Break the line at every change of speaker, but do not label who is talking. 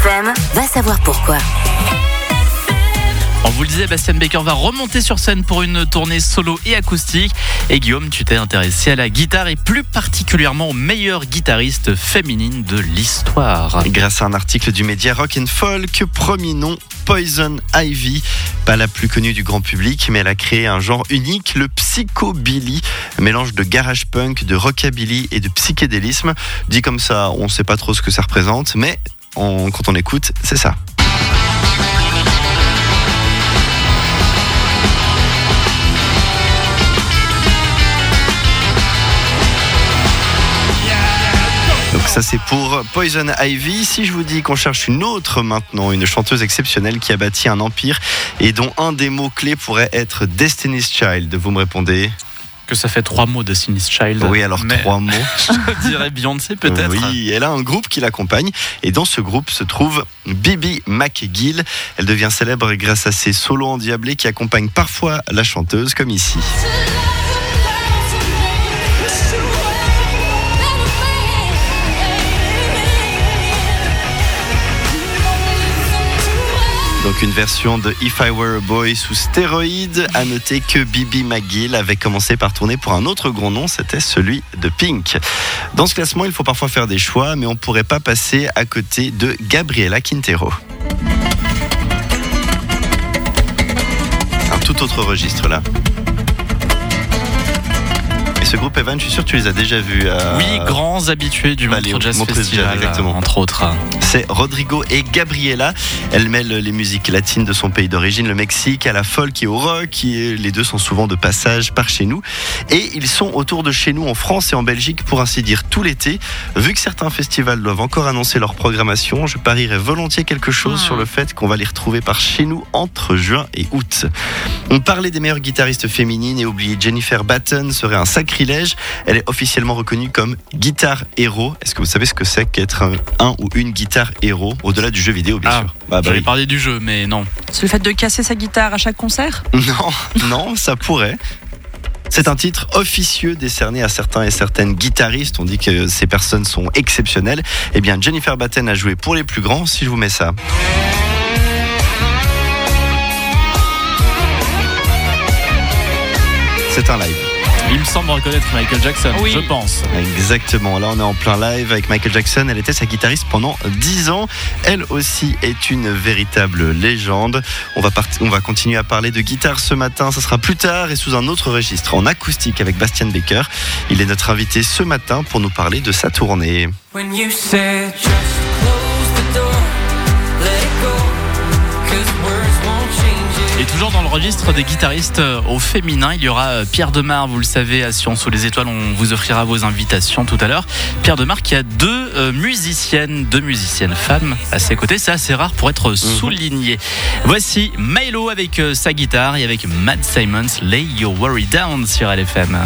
LFM, va savoir pourquoi.
On vous le disait, Bastien Baker va remonter sur scène pour une tournée solo et acoustique. Et Guillaume, tu t'es intéressé à la guitare et plus particulièrement aux meilleures guitaristes féminines de l'histoire.
Grâce à un article du média Rock and Folk, premier nom Poison Ivy, pas la plus connue du grand public, mais elle a créé un genre unique, le psychobilly, mélange de garage punk, de rockabilly et de psychédélisme. Dit comme ça, on ne sait pas trop ce que ça représente, mais quand on écoute, c'est ça. Donc ça c'est pour Poison Ivy. Si je vous dis qu'on cherche une autre maintenant, une chanteuse exceptionnelle qui a bâti un empire et dont un des mots clés pourrait être Destiny's Child, vous me répondez?
Que ça fait trois mots de Sinist Child.
Oui, alors
Mais
trois mots.
Je dirais Beyoncé peut-être.
Oui, elle a un groupe qui l'accompagne et dans ce groupe se trouve Bibi McGill. Elle devient célèbre grâce à ses solos endiablés qui accompagnent parfois la chanteuse comme ici. Donc une version de If I Were a Boy sous stéroïdes. À noter que Bibi McGill avait commencé par tourner pour un autre grand nom, c'était celui de Pink. Dans ce classement, il faut parfois faire des choix, mais on ne pourrait pas passer à côté de Gabriela Quintero. Un tout autre registre là. Ce groupe Evan, je suis sûr que tu les as déjà vus. à-
Oui, grands habitués du Montreux Jazz
Montreux Jazz,
Festival,
exactement.
entre autres.
C'est Rodrigo et Gabriela. Elle mêle les musiques latines de son pays d'origine, le Mexique, à la folk et au rock. Et les deux sont souvent de passage par chez nous. Et ils sont autour de chez nous en France et en Belgique pour ainsi dire tout l'été. Vu que certains festivals doivent encore annoncer leur programmation, je parierais volontiers quelque chose
Hmm.
sur le fait qu'on va les retrouver par chez nous entre juin et août. On parlait des meilleures guitaristes féminines et oublier Jennifer Batten serait un sacrilège. Elle est officiellement reconnue comme guitare héros. Est-ce que vous savez ce que c'est qu'être un, un ou une guitare héros au-delà du jeu vidéo, bien
Ah,
sûr? Bah, bah
J'allais
oui.
parler du jeu, mais non.
C'est le fait de casser sa guitare à chaque concert?
Non, non, ça pourrait. C'est un titre officieux décerné à certains et certaines guitaristes. On dit que ces personnes sont exceptionnelles. Eh bien, Jennifer Batten a joué pour les plus grands. Si je vous mets ça. C'est un live.
Il me semble reconnaître Michael Jackson,
Oui.
je pense.
Exactement, là on est en plein live avec Michael Jackson, elle était sa guitariste pendant 10 ans, elle aussi est une véritable légende. On va, part- on va continuer à parler de guitare ce matin, ça sera plus tard et sous un autre registre, en acoustique avec Bastien Baker. Il est notre invité ce matin pour nous parler de sa tournée.
When you said just close the door, let it go,
Et toujours dans le registre des guitaristes euh, au féminin, il y aura euh, Pierre Demar, vous le savez, à Sion sous les étoiles, on vous offrira vos invitations tout à l'heure. Pierre Demar qui a deux euh, musiciennes, deux musiciennes femmes à ses côtés, c'est assez rare pour être souligné. Voici Milo avec sa guitare et avec Matt Simons, Lay Your Worry Down sur LFM.